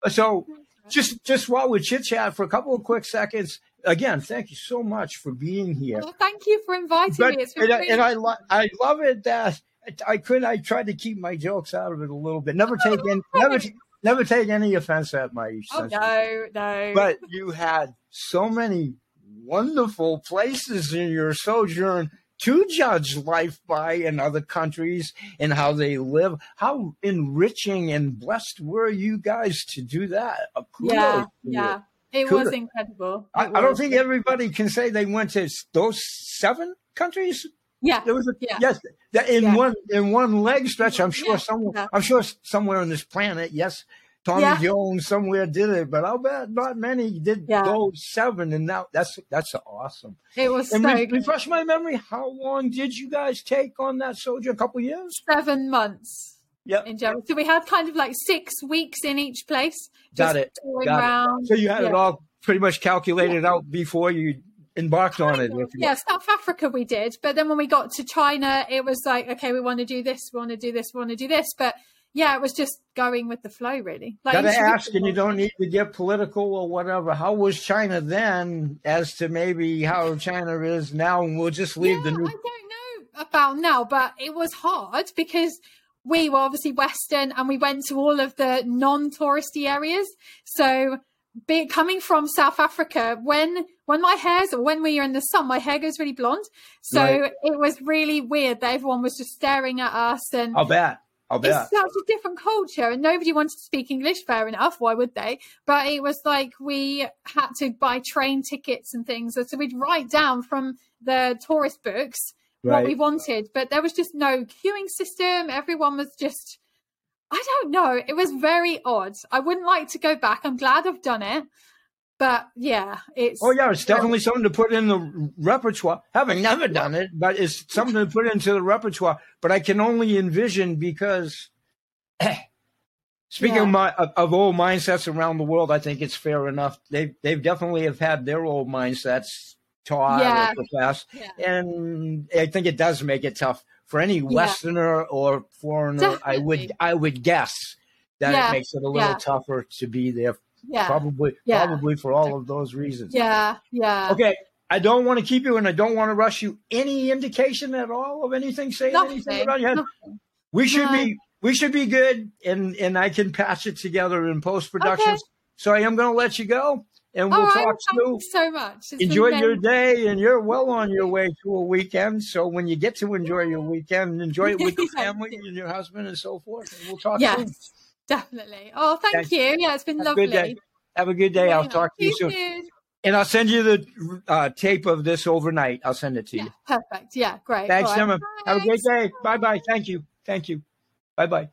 So just just while we chit chat for a couple of quick seconds, again, thank you so much for being here. Well, thank you for inviting But- me. And, I, and I, lo- I love it that I couldn't. I tried to keep my jokes out of it a little bit. Never take any, never t- never take any offense at my Oh no, no. But you had so many wonderful places in your sojourn to judge life by in other countries and how they live. How enriching and blessed were you guys to do that? Kudos yeah, yeah. It Kudos. was incredible. I, It I don't think everybody can say they went to those seven countries. Yeah, There was a, Yeah. yes, that in Yeah. one in one leg stretch. I'm sure Yeah, someone. I'm sure somewhere on this planet. Yes, Tommy Yeah. Jones somewhere did it, but I'll bet not many did Yeah. those seven. And now that's that's awesome. it was And so re- refresh my memory. How long did you guys take on that soldier? A couple years. Seven months Yeah. in general, So we had kind of like six weeks in each place. Got it, got it. So you had it all pretty much calculated out before you embarked on it. Yeah, South Africa we did, but then when we got to China, it was like, okay, we want to do this, we want to do this, we want to do this. But yeah, it was just going with the flow, really. Like, Gotta you should ask, and you don't need to get political or whatever. How was China then, as to maybe how China is now? And we'll just leave yeah, the new. I don't know about now, but it was hard because we were obviously Western and we went to all of the non-touristy areas. So be, coming from South Africa, when when my hair's when we are in the sun, my hair goes really blonde. So Right. it was really weird that everyone was just staring at us and I'll bet. It's such a different culture and nobody wanted to speak english fair enough why would they? But it was like we had to buy train tickets and things so we'd write down from the tourist books what we wanted but there was just no queuing system. Everyone was just i don't know it was very odd. I wouldn't like to go back. I'm glad i've done it but yeah it's Oh yeah, it's definitely something to put in the repertoire. Having never done it, but it's something to put into the repertoire. But I can only envision because, speaking Yeah. of, my, of, of old mindsets around the world, I think it's fair enough. They they've definitely have had their old mindsets taught Yeah. or professed, Yeah. and I think it does make it tough for any Westerner or foreigner. I would I would guess that it makes it a little tougher to be there. Yeah Probably Yeah. probably for all of those reasons. yeah yeah Okay, I don't want to keep you and I don't want to rush you. Any indication at all of anything saying anything nothing, your head? nothing. We should No. be we should be good and and I can patch it together in post production. Okay. So I am going to let you go and we'll right, talk soon. you so much It's Enjoy your day and you're well on your way to a weekend. So when you get to enjoy your weekend, enjoy it with the Thank family and your husband and so forth. And we'll talk Yes, soon. Definitely. Oh, thank Thanks. you. Yeah, it's been Have lovely. good. Have a good day. I'll talk to you soon. too. And I'll send you the uh, tape of this overnight. I'll send it to you. Yeah, perfect. Yeah, great. Thanks, All right. Emma. Have a great day. Bye bye. Thank you. Thank you. Bye bye.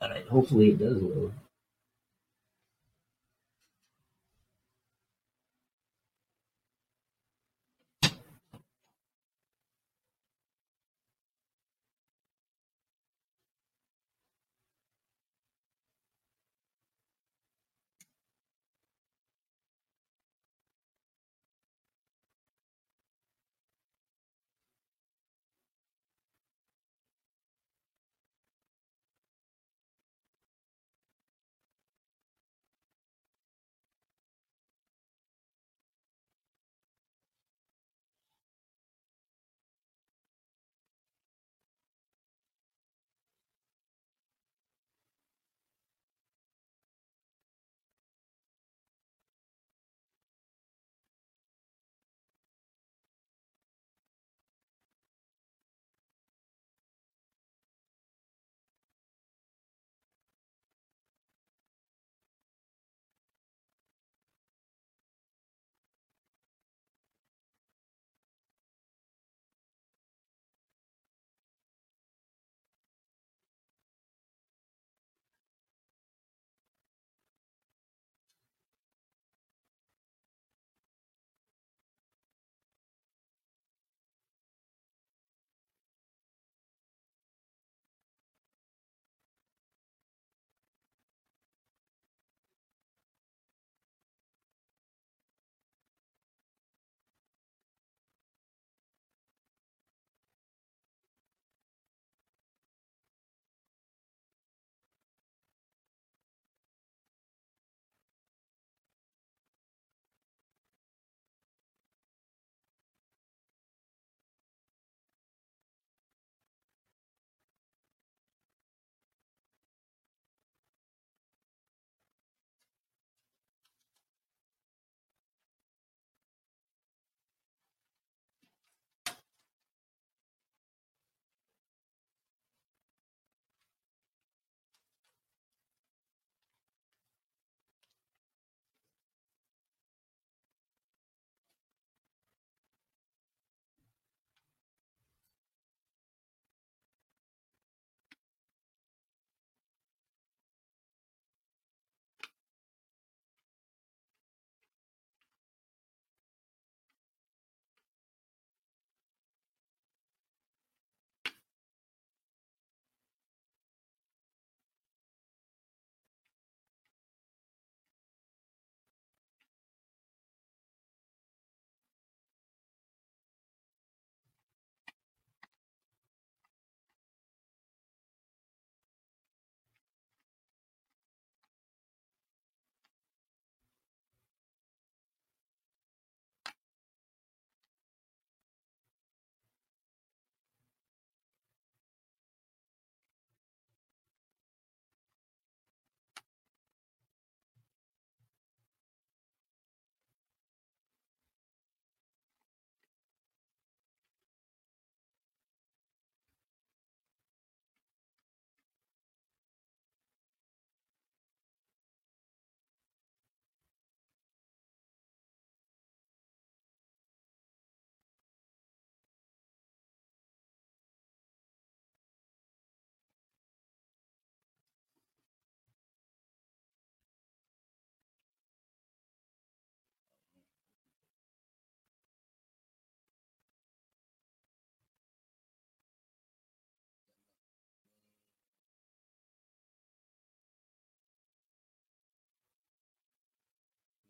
All right. Hopefully it does load.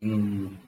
Mm.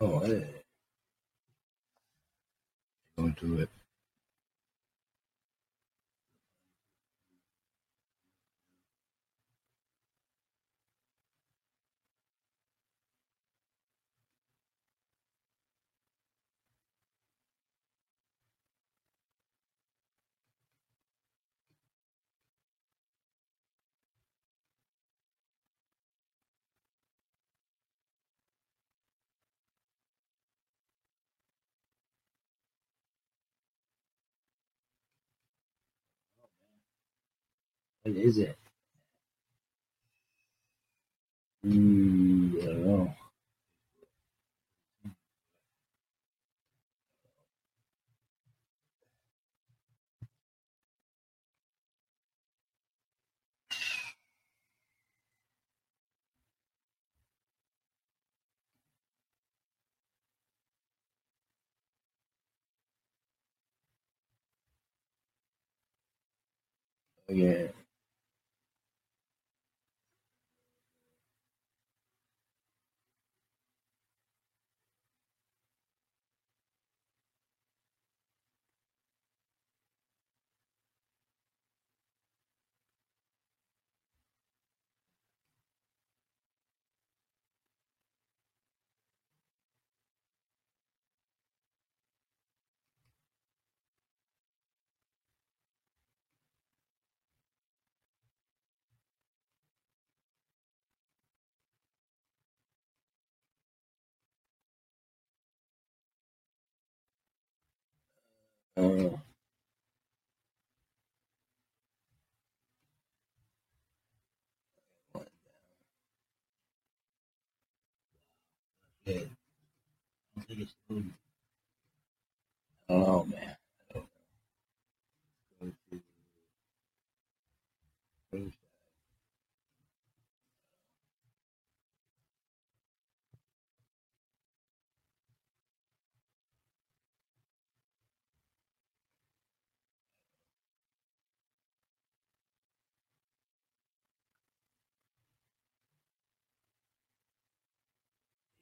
Oh, hey. Going through it. What is it? Mm, I don't know. Yeah. Oh, food. Oh, man.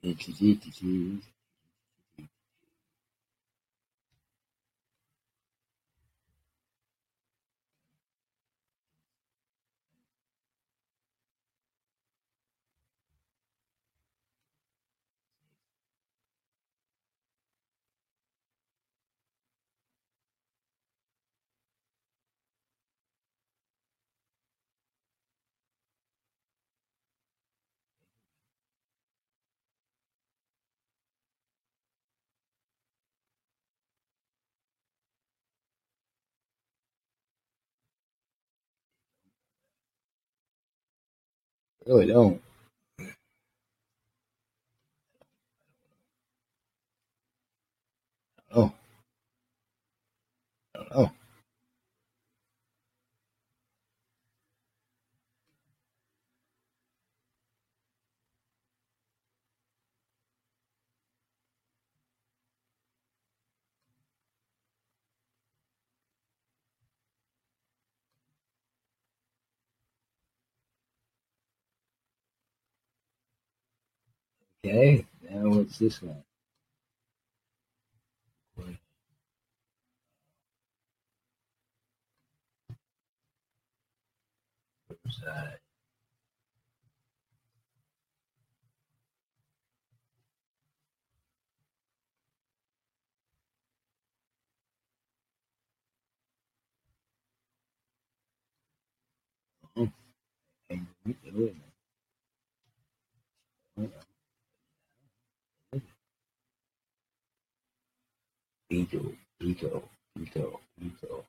It's, really don't. Oh, I don't know. Okay, now what's this one? Side. Oh, and we do it. Beetle, beetle, beetle, beetle.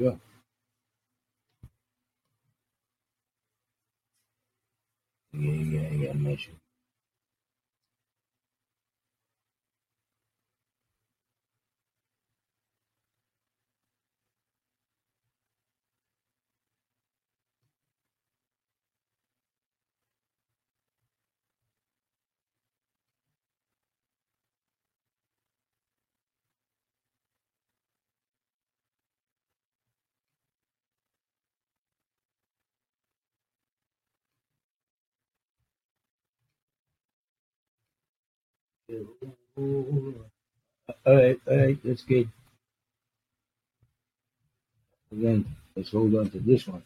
Sure. Yeah, yeah, yeah, I'm not sure. All right, all right, that's good. Again, let's hold on to this one.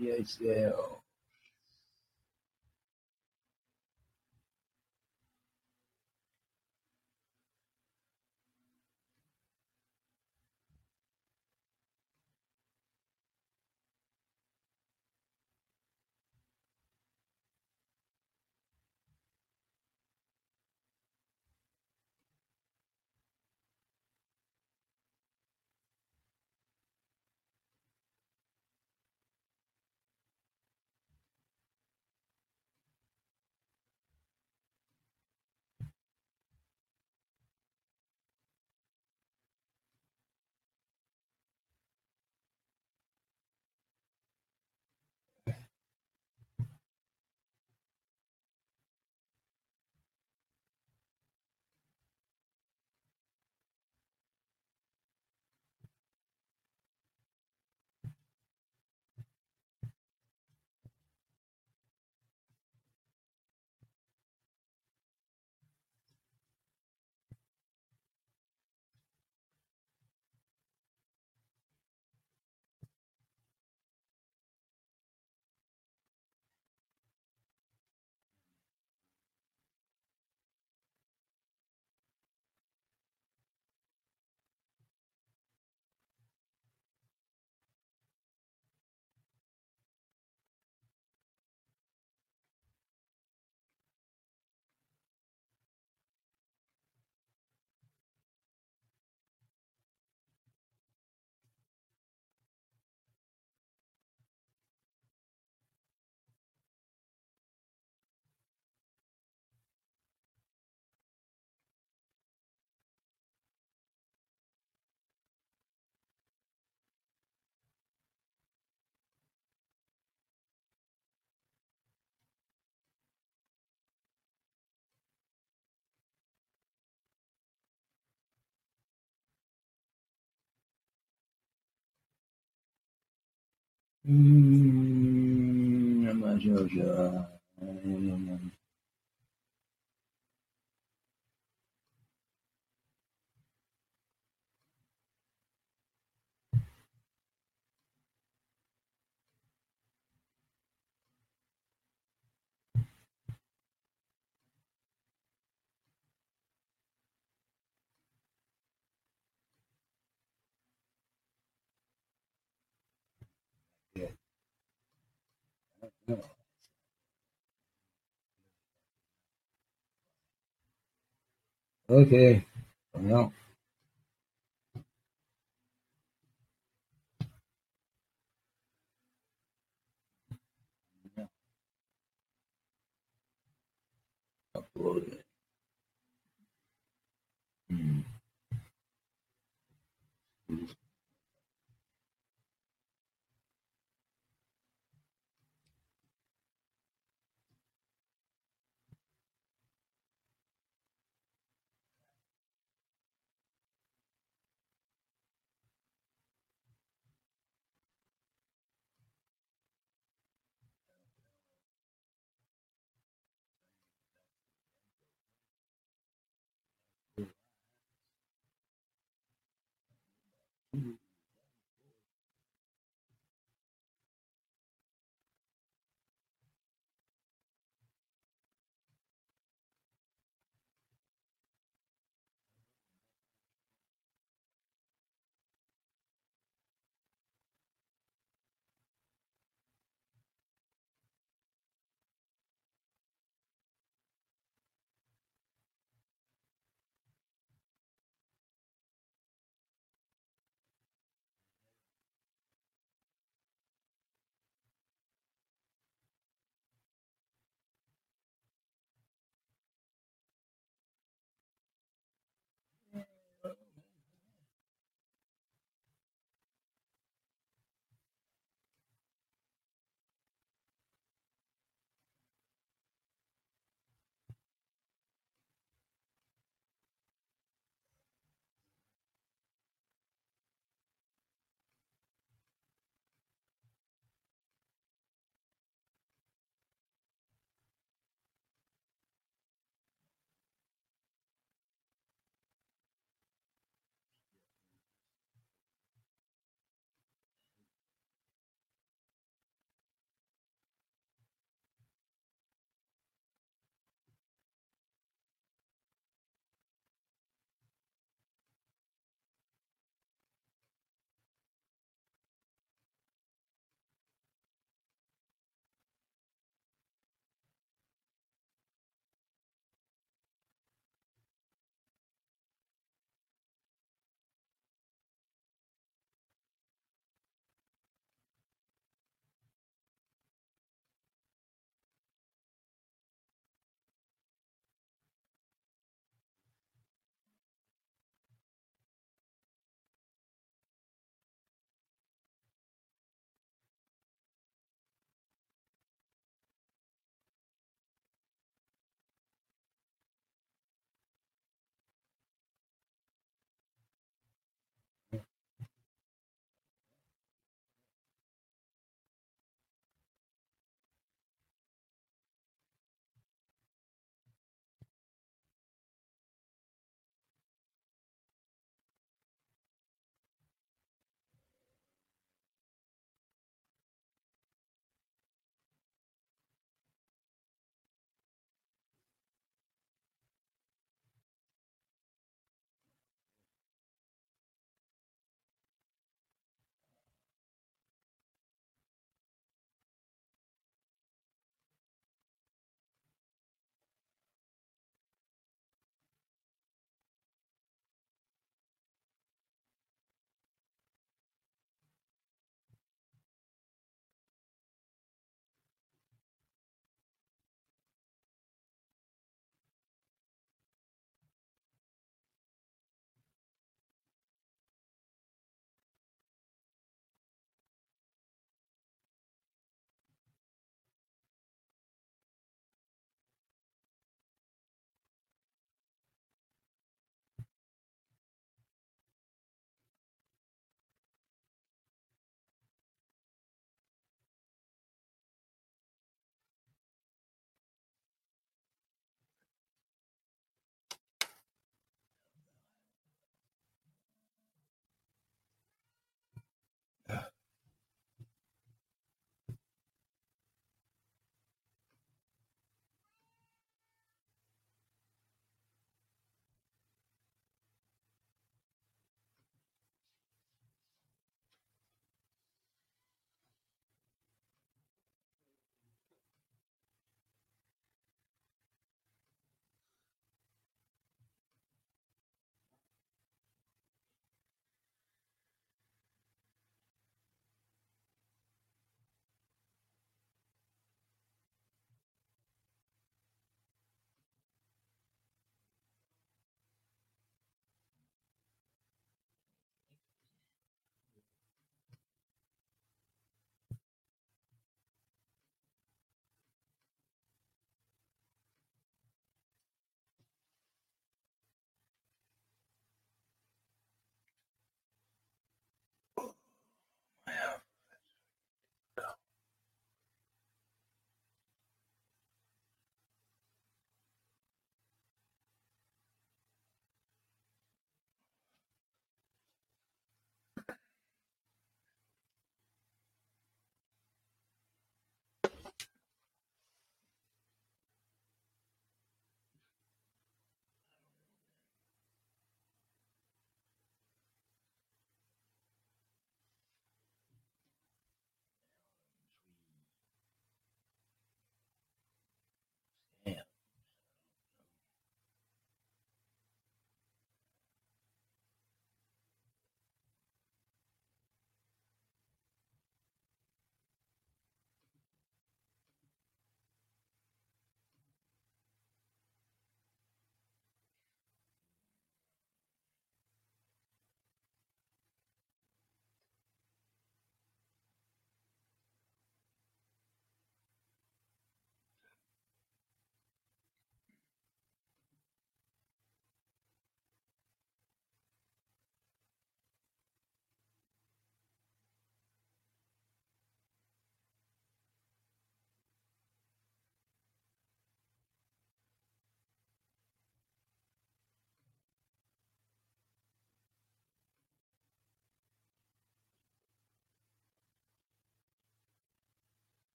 Yes, yeah. Mm, I'm not sure. sure. Okay. Well, upload Mm-hmm.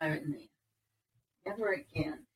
Irony. Never again.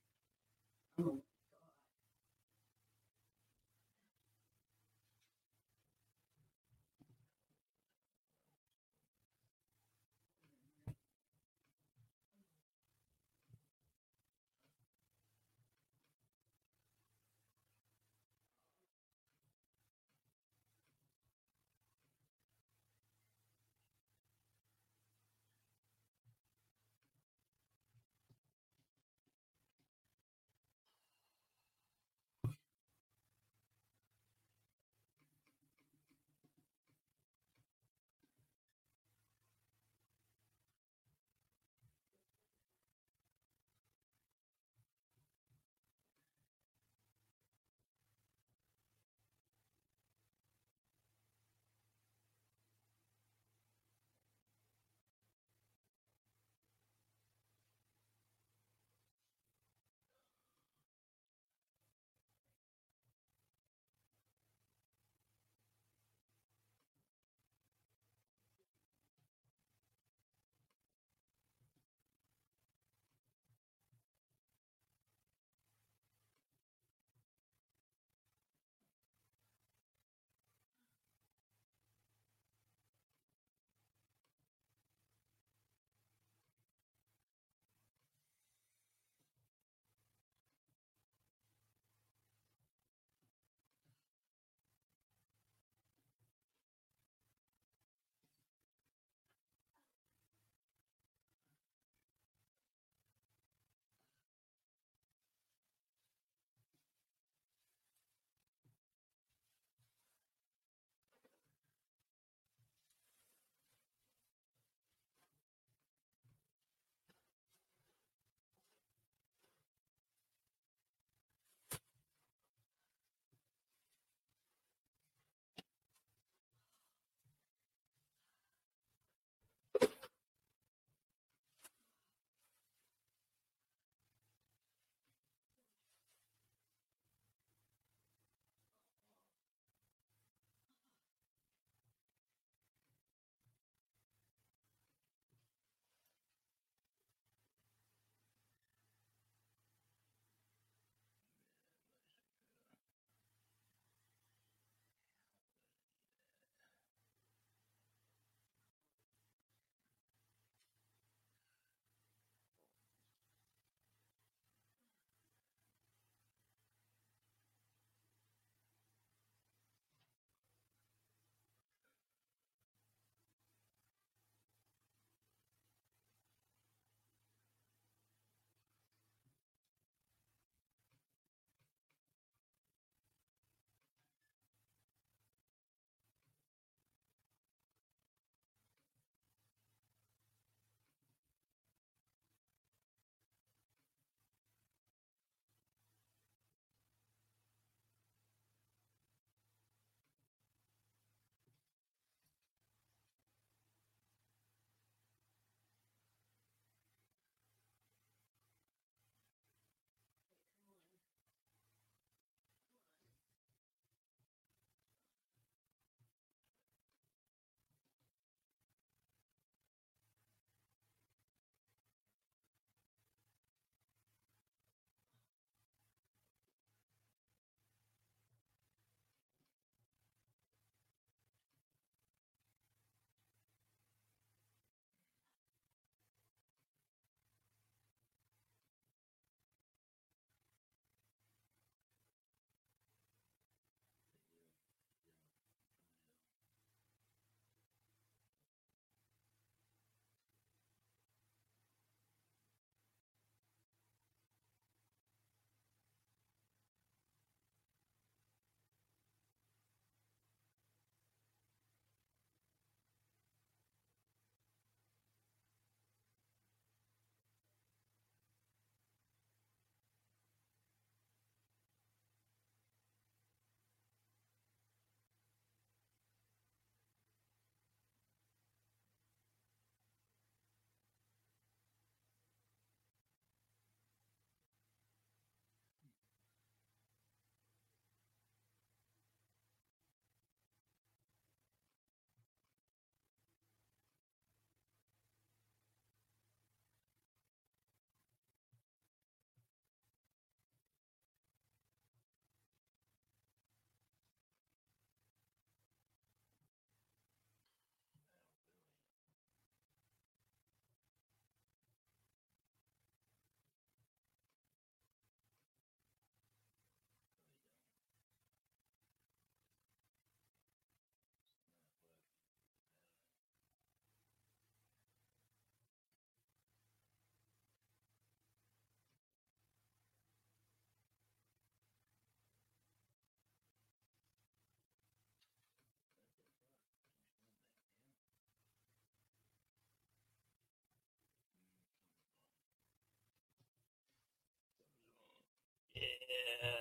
Yeah.